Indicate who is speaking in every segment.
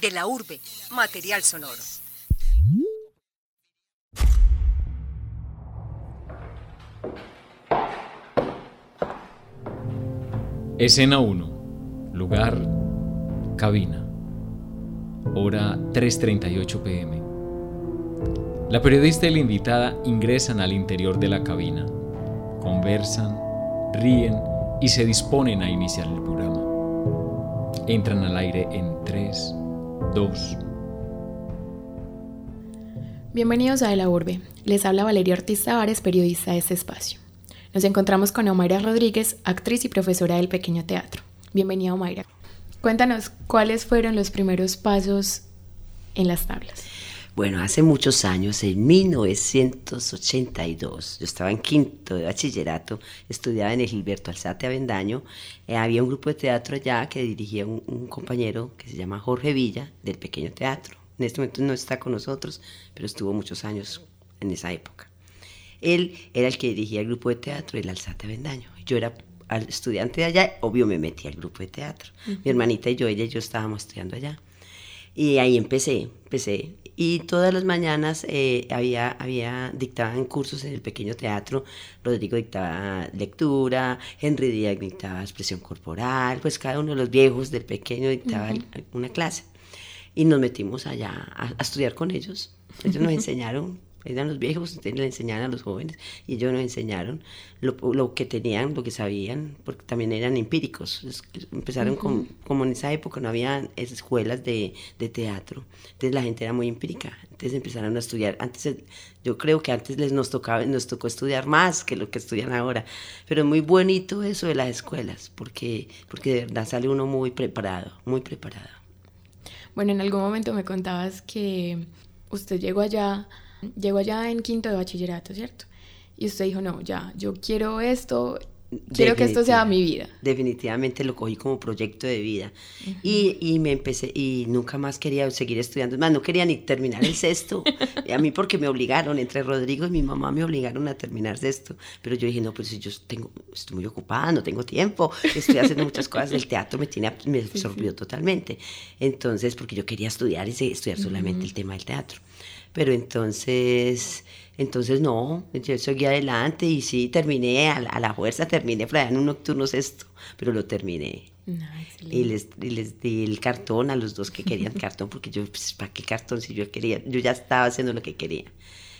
Speaker 1: De la urbe, material sonoro.
Speaker 2: Escena 1. Lugar, cabina. Hora 3.38 pm. La periodista y la invitada ingresan al interior de la cabina. Conversan, ríen y se disponen a iniciar el programa. Entran al aire en 3, 2.
Speaker 3: Bienvenidos a De la Urbe. Les habla Valeria Ortiz Tavares, periodista de este espacio. Nos encontramos con Omaira Rodríguez, actriz y profesora del Pequeño Teatro. Bienvenida, Omaira. Cuéntanos cuáles fueron los primeros pasos en las tablas.
Speaker 4: Bueno, hace muchos años, en 1982, yo estaba en quinto de bachillerato, estudiaba en el Gilberto Alzate Avendaño, eh, había un grupo de teatro allá que dirigía un, un, compañero que se llama Jorge Villa, del Pequeño Teatro. En este momento no está con nosotros, pero estuvo muchos años en esa época. Él era el que dirigía el grupo de teatro del Alzate Avendaño. Yo era estudiante de allá, obvio me metí al grupo de teatro. Uh -huh. Mi hermanita y yo, ella y yo estábamos estudiando allá. Y ahí empecé, empecé. Y todas las mañanas eh, había, había, dictaban cursos en el pequeño teatro. Rodrigo dictaba lectura, Henry Díaz dictaba expresión corporal, pues cada uno de los viejos del pequeño dictaba uh -huh. una clase. Y nos metimos allá a, a estudiar con ellos. Ellos nos enseñaron eran los viejos, ustedes le enseñaban a los jóvenes y ellos nos enseñaron lo, lo, que tenían, lo que sabían, porque también eran empíricos. Empezaron uh -huh. con, como en esa época no había escuelas de, de, teatro, entonces la gente era muy empírica, entonces empezaron a estudiar. Antes, yo creo que antes les nos, tocaba, nos tocó estudiar más que lo que estudian ahora, pero es muy bonito eso de las escuelas, porque, porque de verdad sale uno muy preparado, muy preparado.
Speaker 3: Bueno, en algún momento me contabas que usted llegó allá Llegó allá en quinto de bachillerato, ¿cierto? Y usted dijo, no, ya, yo quiero esto, quiero que esto sea mi vida.
Speaker 4: Definitivamente lo cogí como proyecto de vida. Uh -huh. y, y, me empecé, y nunca más quería seguir estudiando. Más, no quería ni terminar el sexto. a mí porque me obligaron, entre Rodrigo y mi mamá me obligaron a terminar sexto. Pero yo dije, no, pues yo tengo, estoy muy ocupada, no tengo tiempo. Estoy haciendo muchas cosas. El teatro me, tiene, me absorbió sí, sí. totalmente. Entonces, porque yo quería estudiar y estudiar solamente uh -huh. el tema del teatro pero entonces, entonces no, yo seguí adelante y sí, terminé a la, a la fuerza, terminé por allá en un nocturno sexto, pero lo terminé.
Speaker 3: No,
Speaker 4: y, les, y les di el cartón a los dos que querían cartón, porque yo, pues, ¿para qué cartón si yo quería? Yo ya estaba haciendo lo que quería.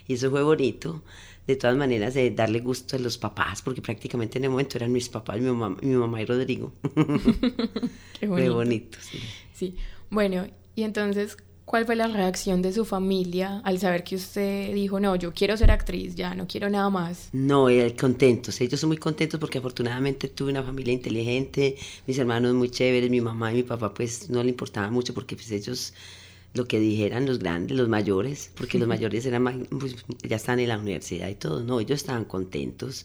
Speaker 4: Y eso fue bonito, de todas maneras, de darle gusto a los papás, porque prácticamente en el momento eran mis papás, mi mamá, mi mamá y Rodrigo.
Speaker 3: Qué bonito.
Speaker 4: Fue bonito, sí.
Speaker 3: Sí, bueno, y entonces, ¿Cuál fue la reacción de su familia al saber que usted dijo, no, yo quiero ser actriz, ya no quiero nada más?
Speaker 4: No, eh, contentos. Ellos son muy contentos porque afortunadamente tuve una familia inteligente, mis hermanos muy chéveres, mi mamá y mi papá pues no le importaba mucho porque pues ellos lo que dijeran los grandes, los mayores, porque los mayores eran pues, ya están en la universidad y todo, no, ellos estaban contentos.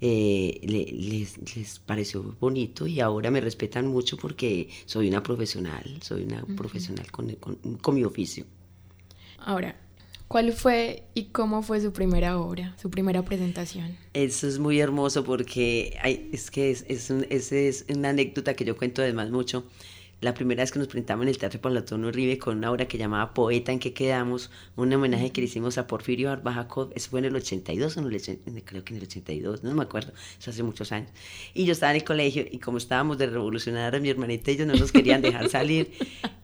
Speaker 4: Eh, les, les, pareció bonito y ahora me respetan mucho porque soy una profesional, soy una uh -huh. profesional con, con, con, mi oficio.
Speaker 3: Ahora, ¿cuál fue y cómo fue su primera obra, su primera presentación?
Speaker 4: Eso es muy hermoso porque hay, es que es, es, un, es, es una anécdota que yo cuento además mucho la primera vez que nos presentamos en el Teatro Platón Uribe con una obra que llamaba Poeta en que quedamos, un homenaje que le hicimos a Porfirio Arbajakov, eso fue en el 82 o en el, creo que en el 82, no me acuerdo, eso hace muchos años. Y yo estaba en el colegio y como estábamos de revolucionar a mi hermanita ellos no nos querían dejar salir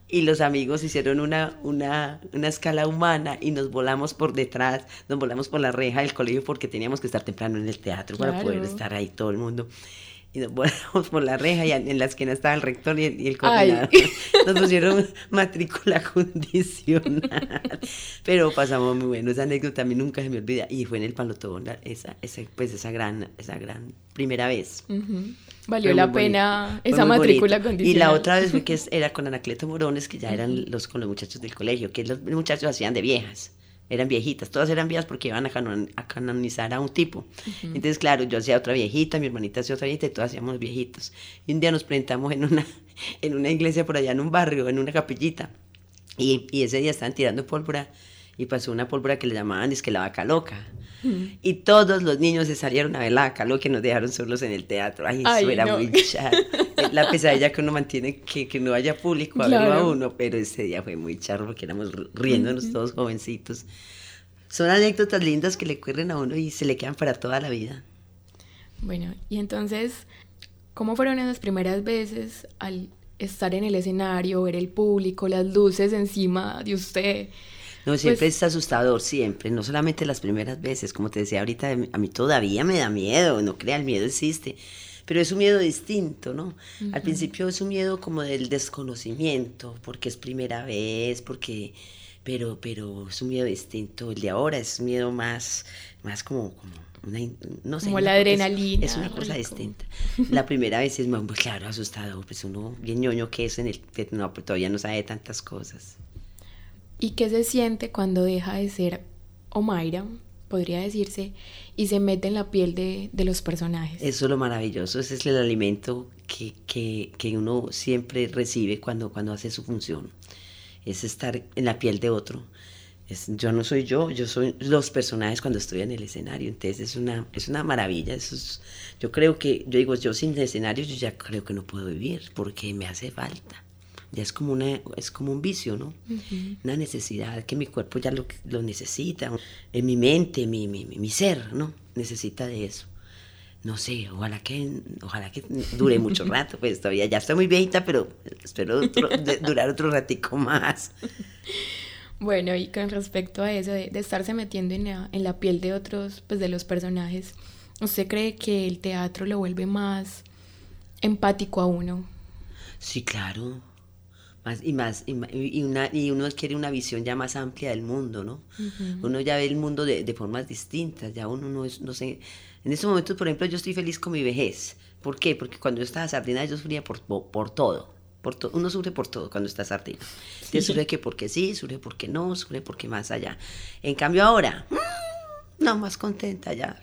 Speaker 4: y los amigos hicieron una, una, una escala humana y nos volamos por detrás, nos volamos por la reja del colegio porque teníamos que estar temprano en el teatro claro. para poder estar ahí todo el mundo y nos volamos por la reja y en la esquina estaba el rector y el, y el coordinador. Ay. Nos pusieron matrícula condicional. Pero pasamos muy bueno. Esa anécdota a mí nunca se me olvida. Y fue en el Palotón, esa, esa, pues esa gran, esa gran primera vez.
Speaker 3: Uh -huh. Valió la pena esa matrícula bonito. condicional.
Speaker 4: Y la otra vez fue que era con Anacleto Morones, que ya eran los con los muchachos del colegio, que los muchachos hacían de viejas eran viejitas, todas eran viejas porque iban a, canon, a canonizar a un tipo. Uh -huh. Entonces, claro, yo hacía otra viejita, mi hermanita hacía otra viejita y todos hacíamos viejitos. Y un día nos presentamos en una, en una iglesia por allá en un barrio, en una capillita. Y, y ese día estaban tirando pólvora y pasó una pólvora que le llamaban es que la vaca loca. Y todos los niños se salieron a ver la lo que nos dejaron solos en el teatro. Ay, eso
Speaker 3: Ay,
Speaker 4: era
Speaker 3: no.
Speaker 4: muy charro. La pesadilla que uno mantiene, que, que no haya público a verlo
Speaker 3: Claro.
Speaker 4: a uno, pero ese día fue muy charro porque éramos riéndonos todos jovencitos. Son anécdotas lindas que le ocurren a uno y se le quedan para toda la vida.
Speaker 3: Bueno, y entonces, ¿cómo fueron esas primeras veces al estar en el escenario, ver el público, las luces encima de usted?
Speaker 4: No, siempre
Speaker 3: Pues-
Speaker 4: es asustador, siempre, no solamente las primeras veces, como te decía ahorita, a mí todavía me da miedo, no crea, el miedo existe, pero es un miedo distinto, ¿no? Al principio es un miedo como del desconocimiento, porque es primera vez, porque, pero, pero es un miedo distinto, el de ahora es un miedo más, más como, como una, no sé,
Speaker 3: Como la
Speaker 4: es-
Speaker 3: adrenalina,
Speaker 4: Es, una cosa
Speaker 3: rico.
Speaker 4: distinta. La primera vez es más, claro, asustador, pues uno bien ñoño que es en el, no, pues, todavía no sabe tantas cosas.
Speaker 3: ¿Y qué se siente cuando deja de ser Omaira, podría decirse, y se mete en la piel de, de los personajes?
Speaker 4: Eso es lo maravilloso, ese es el alimento que, que, que uno siempre recibe cuando, cuando hace su función. Es estar en la piel de otro. Es, yo no soy yo, yo soy los personajes cuando estoy en el escenario. Entonces es una, es una maravilla. Eso es- yo creo que, yo digo, yo sin escenario yo ya creo que no puedo vivir porque me hace falta. Ya es como, una, es como un vicio, ¿no? Una necesidad que mi cuerpo ya lo, lo necesita. En mi mente, mi, mi, mi, mi ser, ¿no? Necesita de eso no sé, ojalá que, ojalá que dure mucho rato, pues todavía ya estoy muy viejita, pero espero otro- de- durar otro ratico más.
Speaker 3: Bueno, y con respecto a eso de, de estarse metiendo en la, en la piel de otros, pues de los personajes, ¿usted cree que el teatro lo vuelve más empático a uno?
Speaker 4: Sí, claro. Más y más, y, una, y uno quiere una visión ya más amplia del mundo, ¿no? Uno ya ve el mundo de, de formas distintas, ya uno no es, no sé. En estos momentos, por ejemplo, yo estoy feliz con mi vejez. ¿Por qué? Porque cuando yo estaba sardina, yo sufría por, por, todo. Por to- uno sufre por todo cuando está sardina. Te sufre que porque sí, sufre porque no, sufre porque más allá. En cambio ahora, mm, no, más contenta ya.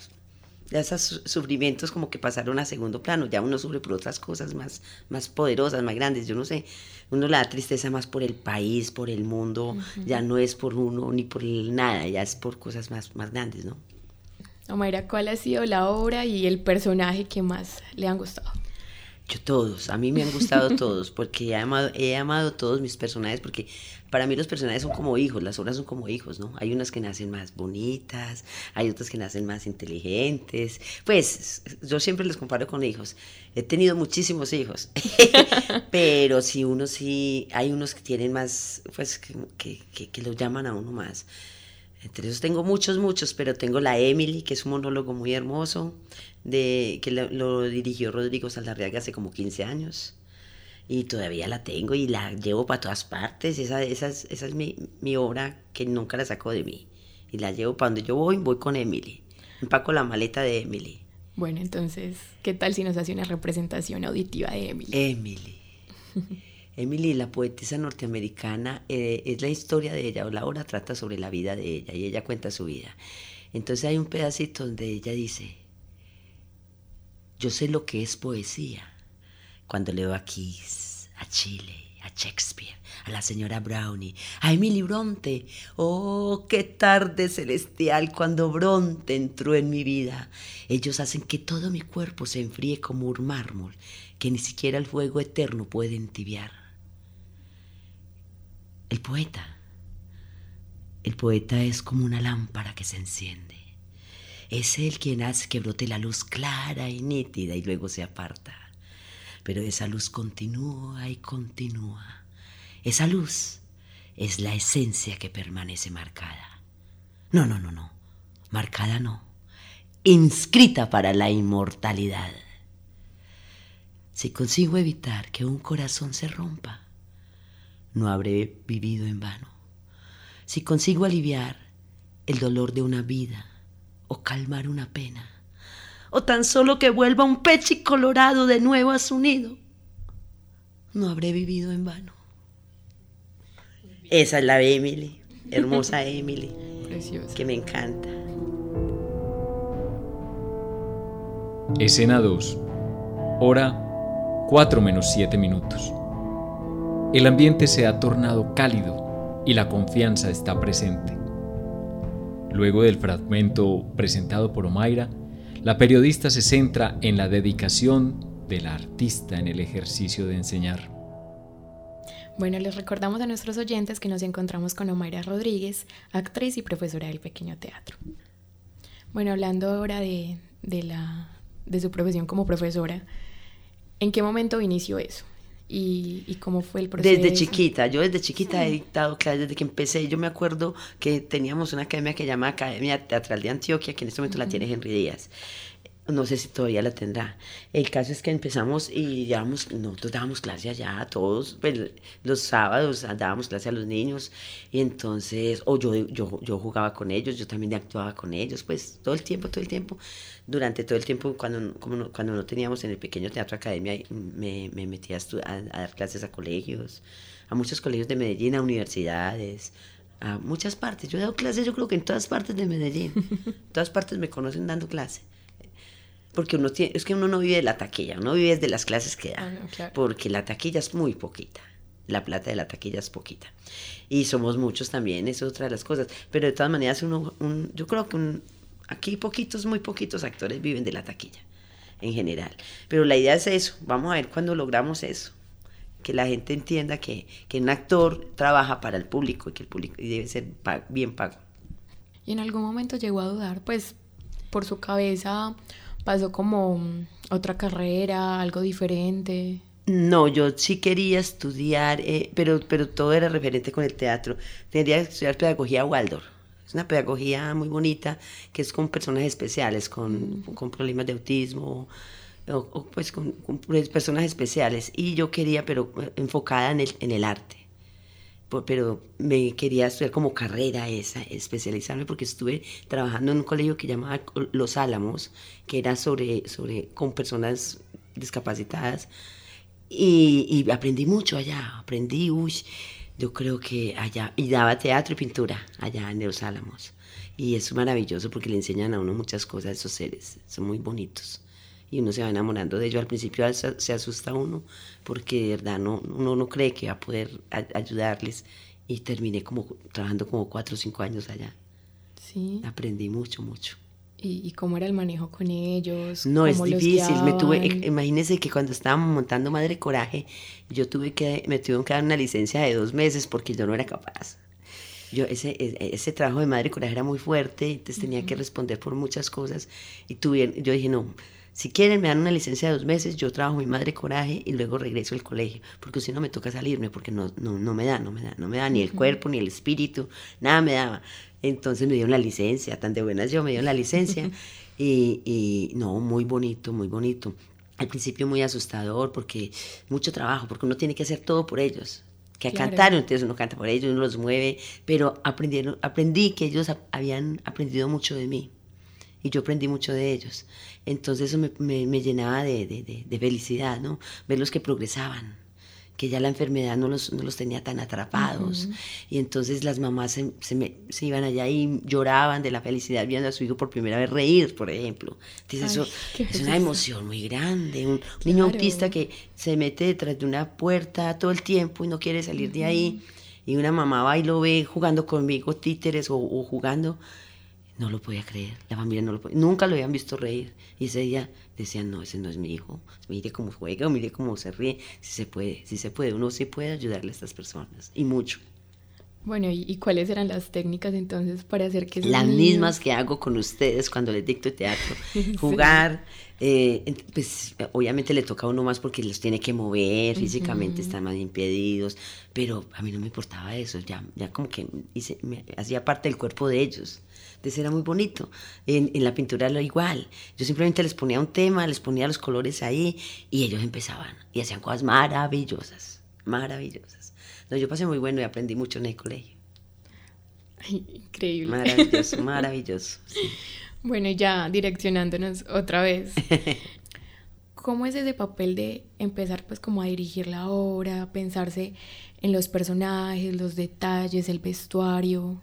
Speaker 4: Ya esos su- sufrimientos como que pasaron a segundo plano, ya uno sufre por otras cosas más, más poderosas, más grandes, yo no sé, uno le da tristeza más por el país, por el mundo, ya no es por uno ni por el nada, ya es por cosas más, más grandes, ¿no?
Speaker 3: Omaira, ¿cuál ha sido la obra y el personaje que más le han gustado?
Speaker 4: Yo todos, a mí me han gustado todos, porque he amado, he amado todos mis personajes, porque para mí los personajes son como hijos, las obras son como hijos, ¿no? Hay unas que nacen más bonitas, hay otras que nacen más inteligentes. Pues yo siempre los comparo con hijos. He tenido muchísimos hijos, pero si uno sí, hay unos que tienen más, pues que, que, que, que los llaman a uno más. Entre esos tengo muchos, muchos, pero tengo la Emily, que es un monólogo muy hermoso, de, que lo, lo dirigió Rodrigo Saldarriaga hace como 15 años. Y todavía la tengo y la llevo para todas partes. Esa, esa es, esa es mi, mi obra que nunca la saco de mí. Y la llevo para donde yo voy, voy con Emily. Empaco la maleta de Emily.
Speaker 3: Bueno, entonces, ¿qué tal si nos hace una representación auditiva de Emily?
Speaker 4: Emily. Emily, la poetisa norteamericana, eh, es la historia de ella, o la obra trata sobre la vida de ella y ella cuenta su vida. Entonces hay un pedacito donde ella dice, yo sé lo que es poesía cuando leo a Keats, a Chile, a Shakespeare, a la señora Brownie, a Emily Bronte. Oh, qué tarde celestial cuando Bronte entró en mi vida. Ellos hacen que todo mi cuerpo se enfríe como un mármol, que ni siquiera el fuego eterno puede entibiar. El poeta. El poeta es como una lámpara que se enciende. Es él quien hace que brote la luz clara y nítida y luego se aparta. Pero esa luz continúa y continúa. Esa luz es la esencia que permanece marcada. No, no, no, no. Marcada no. Inscrita para la inmortalidad. Si consigo evitar que un corazón se rompa, no habré vivido en vano. Si consigo aliviar el dolor de una vida o calmar una pena, o tan solo que vuelva un pechi colorado de nuevo a su nido, no habré vivido en vano. Esa es la Emily, hermosa Emily,
Speaker 3: Preciosa.
Speaker 4: que me encanta.
Speaker 2: Escena 2. Hora 4 menos 7 minutos. El ambiente se ha tornado cálido y la confianza está presente. Luego del fragmento presentado por Omaira, la periodista se centra en la dedicación del artista en el ejercicio de enseñar.
Speaker 3: Bueno, les recordamos a nuestros oyentes que nos encontramos con Omaira Rodríguez, actriz y profesora del pequeño teatro. Bueno, hablando ahora de, la, de su profesión como profesora, ¿en qué momento inició eso? Y, cómo fue el proceso?
Speaker 4: Desde chiquita, yo desde chiquita he dictado clases, desde que empecé, yo me acuerdo que teníamos una academia que se llama Academia Teatral de Antioquia, que en este momento la tiene Henry Díaz. No sé si todavía la tendrá. El caso es que empezamos y llevamos, nosotros dábamos clase allá a todos, pues, los sábados dábamos clase a los niños y entonces, o yo, yo, yo jugaba con ellos, yo también actuaba con ellos, pues todo el tiempo, todo el tiempo durante todo el tiempo, cuando, no, cuando no teníamos en el pequeño teatro academia, me, me metí a, dar clases a colegios, a muchos colegios de Medellín, a universidades, a muchas partes. Yo he dado clases, yo creo que en todas partes de Medellín. En todas partes me conocen dando clase. Porque uno tiene, es que uno no vive de la taquilla, uno vive de las clases que da. Ah, porque la taquilla es muy poquita. La plata de la taquilla es poquita. Y somos muchos también, eso es otra de las cosas. Pero de todas maneras, uno, un, yo creo que un, Aquí poquitos, muy poquitos actores viven de la taquilla, en general. Pero la idea es eso, vamos a ver cuando logramos eso. Que la gente entienda que, que un actor trabaja para el público y que el público debe ser bien pago.
Speaker 3: Y en algún momento llegó a dudar, pues por su cabeza pasó como otra carrera, algo diferente.
Speaker 4: No, yo sí quería estudiar, eh, pero, pero todo era referente con el teatro. Tendría que estudiar pedagogía Waldorf es una pedagogía muy bonita que es con personas especiales, con, con problemas de autismo, o, pues con, pues, personas especiales. Y yo quería, pero eh, enfocada en el, en el arte. Pero me quería estudiar como carrera esa, especializarme, porque estuve trabajando en un colegio que llamaba Los Álamos, que era sobre, sobre con personas discapacitadas. Y, y aprendí mucho allá, aprendí, uy, yo creo que allá, y daba teatro y pintura allá en Los Álamos. Y es maravilloso porque le enseñan a uno muchas cosas a esos seres, son muy bonitos. Y uno se va enamorando de ellos. Al principio se asusta uno porque de verdad no, uno no cree que va a poder ayudarles. Y terminé como trabajando como cuatro o cinco años allá.
Speaker 3: Sí.
Speaker 4: Aprendí mucho, mucho.
Speaker 3: ¿Y, cómo era el manejo con ellos?
Speaker 4: No, es difícil. Me tuve, imagínense que cuando estábamos montando Madre Coraje, yo tuve que, me tuve que dar una licencia de dos meses porque yo no era capaz. Yo, ese, e, ese trabajo de Madre Coraje era muy fuerte, entonces tenía que responder por muchas cosas. Y tuve, yo dije, no, si quieren me dan una licencia de dos meses, yo trabajo mi Madre Coraje y luego regreso al colegio, porque si no me toca salirme, porque no, no, no me da, no me da, no me da ni el cuerpo, ni el espíritu, nada me daba. Entonces me dieron la licencia, tan de buenas yo, me dieron la licencia. y, y no, muy bonito, muy bonito. Al principio muy asustador porque mucho trabajo, porque uno tiene que hacer todo por ellos. Que a cantar, entonces uno canta por ellos, uno los mueve, pero aprendieron, aprendí que ellos habían aprendido mucho de mí y yo aprendí mucho de ellos. Entonces eso me, me, llenaba de, de, de, felicidad, ¿no? Verlos que progresaban que ya la enfermedad no los, no los tenía tan atrapados. Y entonces las mamás se, se, iban allá y lloraban de la felicidad viendo a su hijo por primera vez reír, por ejemplo. Entonces eso es una emoción muy grande. Un, niño autista que se mete detrás de una puerta todo el tiempo y no quiere salir de ahí. Y una mamá va y lo ve jugando conmigo títeres o, o jugando no lo podía creer, la familia no lo podía, nunca lo habían visto reír. Y ese día decían, no, ese no es mi hijo, mire cómo juega, mire cómo se ríe, si se puede, si se puede, uno sí puede ayudarle a estas personas, y mucho.
Speaker 3: Bueno, ¿y, cuáles eran las técnicas entonces para hacer que...
Speaker 4: Las mismas que hago con ustedes cuando les dicto teatro. Jugar, eh, pues obviamente le toca a uno más porque los tiene que mover, físicamente están más impedidos, pero a mí no me importaba eso, ya, ya como que hice, me, hacía parte del cuerpo de ellos. Entonces era muy bonito. En, en la pintura era igual. Yo simplemente les ponía un tema, les ponía los colores ahí y ellos empezaban y hacían cosas maravillosas, maravillosas. No, yo pasé muy bueno y aprendí mucho en el colegio.
Speaker 3: increíble.
Speaker 4: Maravilloso, maravilloso.
Speaker 3: Bueno, ya direccionándonos otra vez. ¿Cómo es ese papel de empezar pues como a dirigir la obra, pensarse en los personajes, los detalles, el vestuario?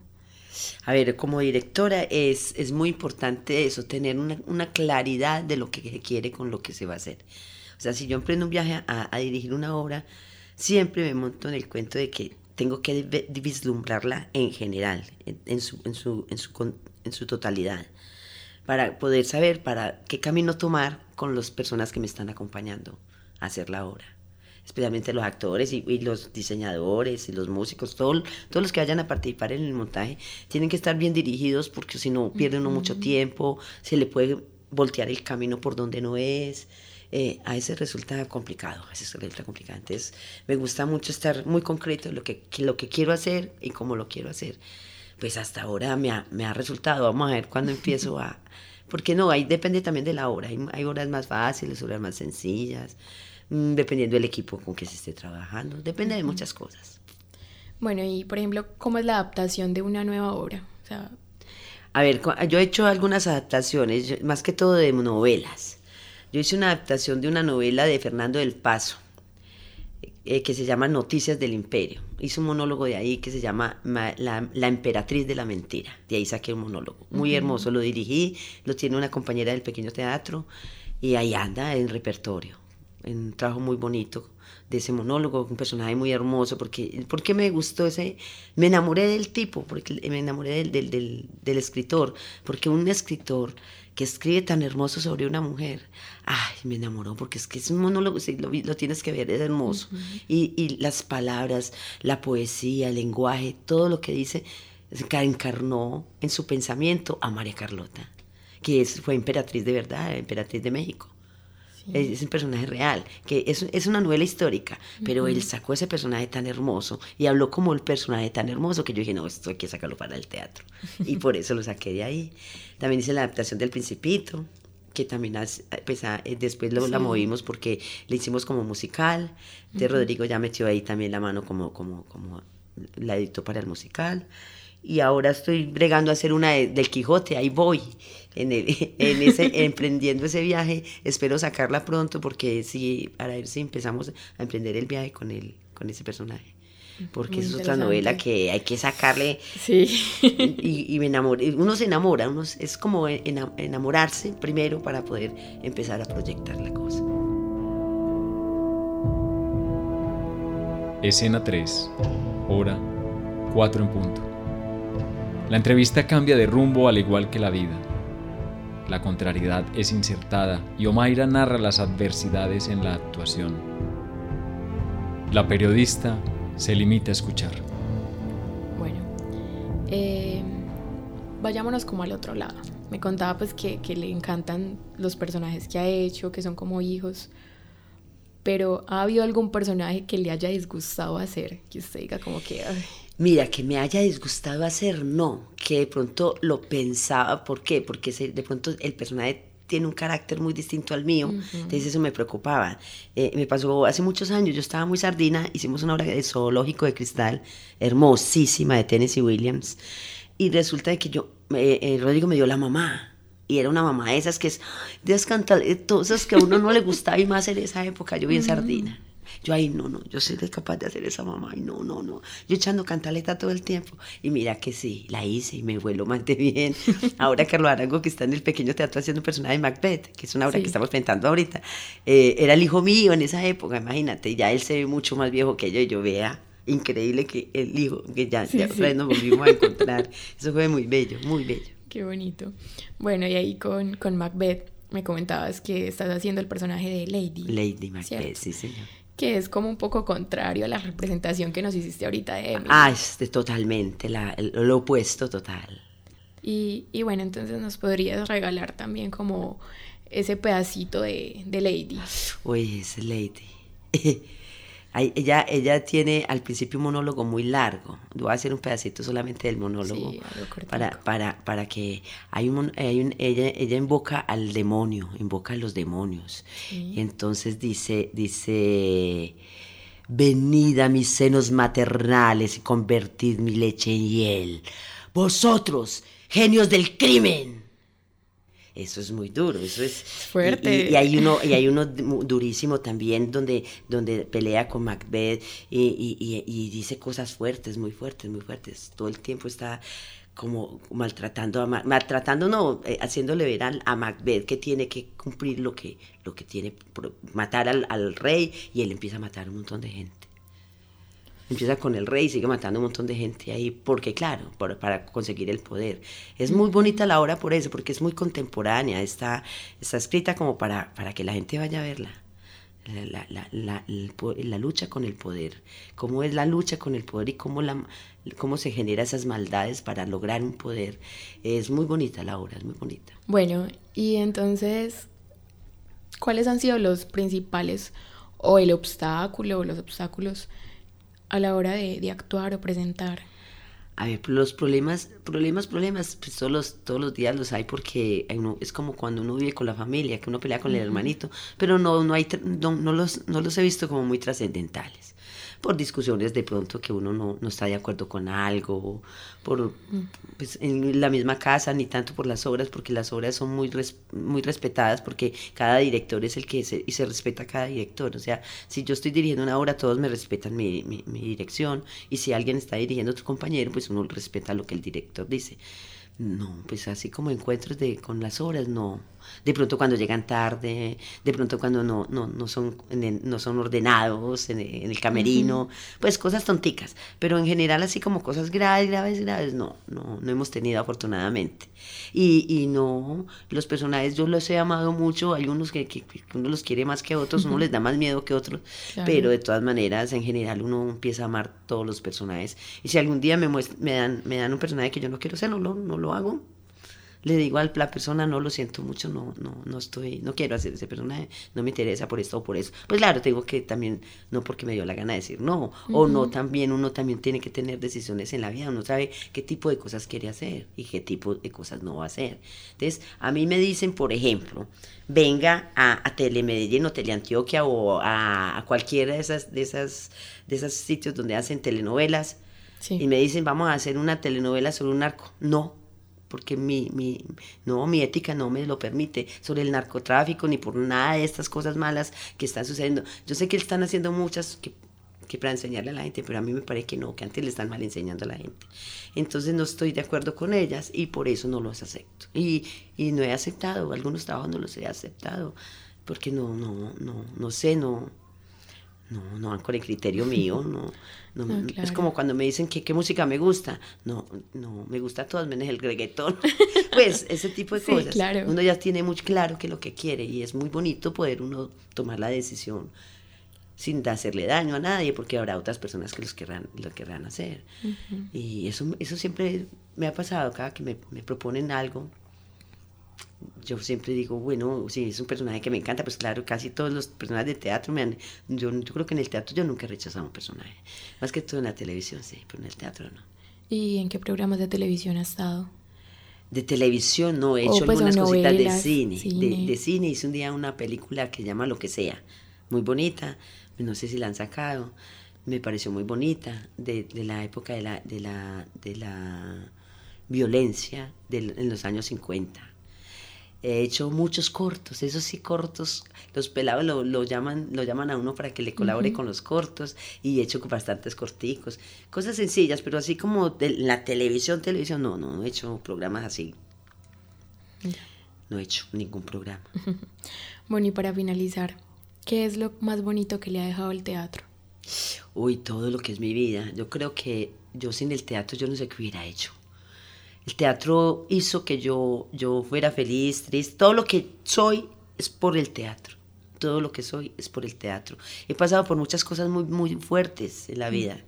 Speaker 4: A ver, como directora es, es muy importante eso, tener una, una, claridad de lo que se quiere con lo que se va a hacer. O sea, si yo emprendo un viaje a, a dirigir una obra, siempre me monto en el cuento de que tengo que vislumbrarla en general, en, su, en, su, en, su, en su totalidad, para poder saber para qué camino tomar con las personas que me están acompañando a hacer la obra especialmente los actores y, los diseñadores y los músicos, todos los que vayan a participar en el montaje, tienen que estar bien dirigidos porque si no pierden mucho tiempo, se le puede voltear el camino por donde no es. Eh, a veces resulta complicado, a veces resulta complicado. Entonces, me gusta mucho estar muy concreto en lo que, lo que quiero hacer y cómo lo quiero hacer. Pues hasta ahora me ha, me ha resultado, vamos a ver cuándo empiezo a... Porque no, ahí depende también de la hora. Hay, hay horas más fáciles, horas más sencillas. Mm, dependiendo del equipo con que se esté trabajando, depende de muchas cosas.
Speaker 3: Bueno, y por ejemplo, ¿cómo es la adaptación de una nueva obra?
Speaker 4: A ver, yo he hecho algunas adaptaciones, más que todo de novelas. Yo hice una adaptación de una novela de Fernando del Paso, eh, que se llama Noticias del Imperio. Hice un monólogo de ahí que se llama la, Emperatriz de la Mentira. De ahí saqué un monólogo. Muy hermoso, lo dirigí, lo tiene una compañera del pequeño teatro y ahí anda en repertorio un trabajo muy bonito de ese monólogo, un personaje muy hermoso, porque, porque me gustó ese, me enamoré del tipo, porque me enamoré del, del, del, escritor, porque un escritor que escribe tan hermoso sobre una mujer, ay, me enamoró, porque es que es un monólogo, sí, lo, lo tienes que ver, es hermoso, y, y las palabras, la poesía, el lenguaje, todo lo que dice, encarnó en su pensamiento a María Carlota, que es, fue emperatriz de verdad, emperatriz de México. Es, un personaje real, que es, es una novela histórica, pero él sacó ese personaje tan hermoso y habló como el personaje tan hermoso que yo dije, no, esto hay que sacarlo para el teatro. Y por eso lo saqué de ahí. También hice la adaptación del Principito, que también pues, eh, después lo, la movimos porque le hicimos como musical. De Rodrigo ya metió ahí también la mano como, como, como la editó para el musical y ahora estoy bregando a hacer una del Quijote, ahí voy, en, el, en ese, emprendiendo ese viaje, espero sacarla pronto porque sí, para ver si empezamos a emprender el viaje con, el, con ese personaje. Porque es otra novela que hay que sacarle.
Speaker 3: Sí.
Speaker 4: Y, me enamoré. Uno se enamora, uno es como enamorarse primero para poder empezar a proyectar la cosa.
Speaker 2: Escena 3, hora 4 en punto. La entrevista cambia de rumbo al igual que la vida. La contrariedad es insertada y Omaira narra las adversidades en la actuación. La periodista se limita a escuchar.
Speaker 3: Bueno, eh, vayámonos como al otro lado. Me contaba pues que, le encantan los personajes que ha hecho, que son como hijos, pero ¿ha habido algún personaje que le haya disgustado hacer? Que usted diga como que...
Speaker 4: Mira, que me haya disgustado hacer, no, que de pronto lo pensaba, ¿por qué? Porque de pronto el personaje tiene un carácter muy distinto al mío, entonces eso me preocupaba. Eh, me pasó hace muchos años, yo estaba muy sardina, hicimos una obra de zoológico de cristal, hermosísima, de Tennessee Williams, y resulta que yo, eh, Rodrigo me dio la mamá, y era una mamá de esas que es esas que a uno no le gustaba y más en esa época, yo bien sardina. Yo ahí, no, no, yo soy capaz de hacer esa mamá, y no, no, no. Yo echando cantaleta todo el tiempo. Y mira que sí, la hice y me vuelo más de bien. Ahora Carlos Arango, que está en el pequeño teatro haciendo un personaje de Macbeth, que es una obra que estamos presentando ahorita, eh, era el hijo mío en esa época, imagínate, ya él se ve mucho más viejo que yo y yo vea increíble que el hijo, que ya, ya nos volvimos a encontrar. Eso fue muy bello, muy bello.
Speaker 3: Qué bonito. Bueno, y ahí con, con Macbeth me comentabas que estás haciendo el personaje de Lady.
Speaker 4: Lady Macbeth, sí, señor
Speaker 3: que es como un poco contrario a la representación que nos hiciste ahorita de Emily.
Speaker 4: Ah, es totalmente, la, lo opuesto total.
Speaker 3: Y, y, bueno, entonces nos podrías regalar también como ese pedacito de, de Lady.
Speaker 4: Uy, es Lady. ella, ella tiene al principio un monólogo muy largo. Voy a hacer un pedacito solamente del monólogo para, para, para que hay un, hay un, ella, ella invoca al demonio, invoca a los demonios. Y entonces dice, dice, venid a mis senos maternales y convertid mi leche en hiel. Vosotros, genios del crimen eso es muy duro, eso es
Speaker 3: fuerte.
Speaker 4: Y, hay uno, y hay uno durísimo también donde, donde pelea con Macbeth y, dice cosas fuertes, muy fuertes, muy fuertes. Todo el tiempo está como maltratando a maltratando no, eh, haciéndole ver a, Macbeth que tiene que cumplir lo que, lo que tiene, matar al, al rey y él empieza a matar a un montón de gente. Empieza con el rey y sigue matando un montón de gente ahí, porque claro, para conseguir el poder. Es muy bonita la obra por eso, porque es muy contemporánea, está, está escrita como para, para que la gente vaya a verla. La, la, la, la, lucha con el poder, cómo es la lucha con el poder y cómo, la, cómo se genera esas maldades para lograr un poder. Es muy bonita la obra, es muy bonita.
Speaker 3: Bueno, y entonces, ¿cuáles han sido los principales o el obstáculo o los obstáculos a la hora de, de actuar o presentar?
Speaker 4: A ver, los problemas, problemas, problemas, pues todos los, todos los días los hay porque es como cuando uno vive con la familia, que uno pelea con el hermanito, pero no, no, hay, no, no, los, no los he visto como muy trascendentales por discusiones de pronto que uno no, no está de acuerdo con algo, por pues, en la misma casa, ni tanto por las obras, porque las obras son muy, muy respetadas, porque cada director es el que se, y se respeta cada director. O sea, si yo estoy dirigiendo una obra, todos me respetan mi, mi, mi dirección, y si alguien está dirigiendo a otro compañero, pues uno respeta lo que el director dice. No, pues así como encuentros de, con las obras, no de pronto cuando llegan tarde, de pronto cuando no, no, no, son, no son ordenados en, el camerino, pues cosas tonticas, pero en general así como cosas graves, graves, graves, no, no, no hemos tenido afortunadamente. Y, y no, los personajes yo los he amado mucho, hay unos que, que, uno los quiere más que otros, uno les da más miedo que otros, pero de todas maneras en general uno empieza a amar todos los personajes. Y si algún día me, me, dan, me dan un personaje que yo no quiero ser, no lo, no lo hago le digo a la persona, no lo siento mucho, no, no, no estoy, no quiero hacer ese personaje, no me interesa por esto o por eso. Pues claro, tengo que también, no porque me dio la gana de decir no, o no también, uno también tiene que tener decisiones en la vida, uno sabe qué tipo de cosas quiere hacer y qué tipo de cosas no va a hacer. Entonces, a mí me dicen, por ejemplo, venga a, a Telemedellín o Teleantioquia o a, a, cualquiera de esas, de esas, de esos sitios donde hacen telenovelas, y me dicen, vamos a hacer una telenovela sobre un narco. No, porque mi, mi, no, mi ética no me lo permite, sobre el narcotráfico ni por nada de estas cosas malas que están sucediendo. Yo sé que están haciendo muchas que, que para enseñarle a la gente, pero a mí me parece que no, que antes le están mal enseñando a la gente. Entonces no estoy de acuerdo con ellas y por eso no los acepto. Y, y no he aceptado, algunos trabajos no los he aceptado, porque no, no, no, no sé, no, no, no van con el criterio mío, no, no, es como cuando me dicen que qué música me gusta, no, no, me gusta todas menos el reggaetón, pues ese tipo de cosas, claro. uno ya tiene muy claro qué es lo que quiere y es muy bonito poder uno tomar la decisión sin hacerle daño a nadie, porque habrá otras personas que los querrán, lo querrán hacer. Y eso, eso siempre me ha pasado, cada que me, me proponen algo, yo siempre digo, bueno, si es un personaje que me encanta, pues claro, casi todos los personajes de teatro me han... Yo, yo creo que en el teatro yo nunca he rechazado un personaje. Más que todo en la televisión, sí, pero en el teatro no.
Speaker 3: ¿Y en qué programas de televisión has estado?
Speaker 4: De televisión no, he hecho pues, algunas cositas de cine, De, de, cine. Hice un día una película que se llama Lo que sea, muy bonita, no sé si la han sacado, me pareció muy bonita, de, de la época de la, de la, de la violencia en los años 50 he hecho muchos cortos, esos sí cortos, los pelados lo, lo, llaman, lo llaman a uno para que le colabore con los cortos y he hecho bastantes corticos, cosas sencillas, pero así como de la televisión, televisión, no, no, he hecho programas así. No he hecho ningún programa.
Speaker 3: Bueno, y para finalizar, ¿qué es lo más bonito que le ha dejado el teatro?
Speaker 4: Uy, todo lo que es mi vida. Yo creo que yo sin el teatro yo no sé qué hubiera hecho. El teatro hizo que yo, yo fuera feliz, triste. Todo lo que soy es por el teatro. Todo lo que soy es por el teatro. He pasado por muchas cosas muy, muy fuertes en la mm. vida.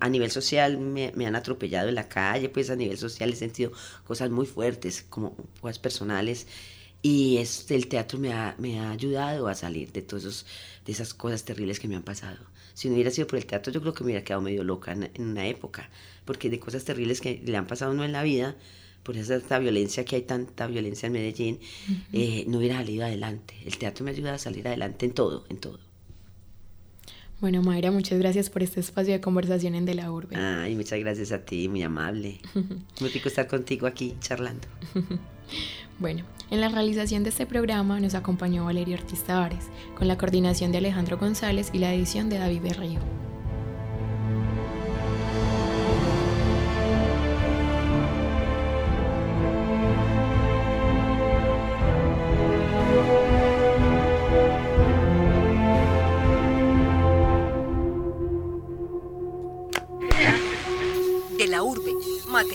Speaker 4: A nivel social me, me, han atropellado en la calle, pues a nivel social he sentido cosas muy fuertes, como cosas personales. Y este, el teatro me ha, me ha ayudado a salir de, todos de esas cosas terribles que me han pasado. Si no hubiera sido por el teatro, yo creo que me hubiera quedado medio loca en, una época, porque de cosas terribles que le han pasado a uno en la vida, por esa violencia que hay tanta violencia en Medellín, eh, no hubiera salido adelante. El teatro me ayuda a salir adelante en todo, en todo.
Speaker 3: Bueno, Mayra, muchas gracias por este espacio de conversación en De la Urbe.
Speaker 4: Ay, muchas gracias a ti, muy amable. muy rico estar contigo aquí charlando.
Speaker 3: bueno, en la realización de este programa nos acompañó Valeria Ortiz Tavares, con la coordinación de Alejandro González y la edición de David Berrío.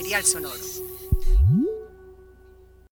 Speaker 1: material sonoro.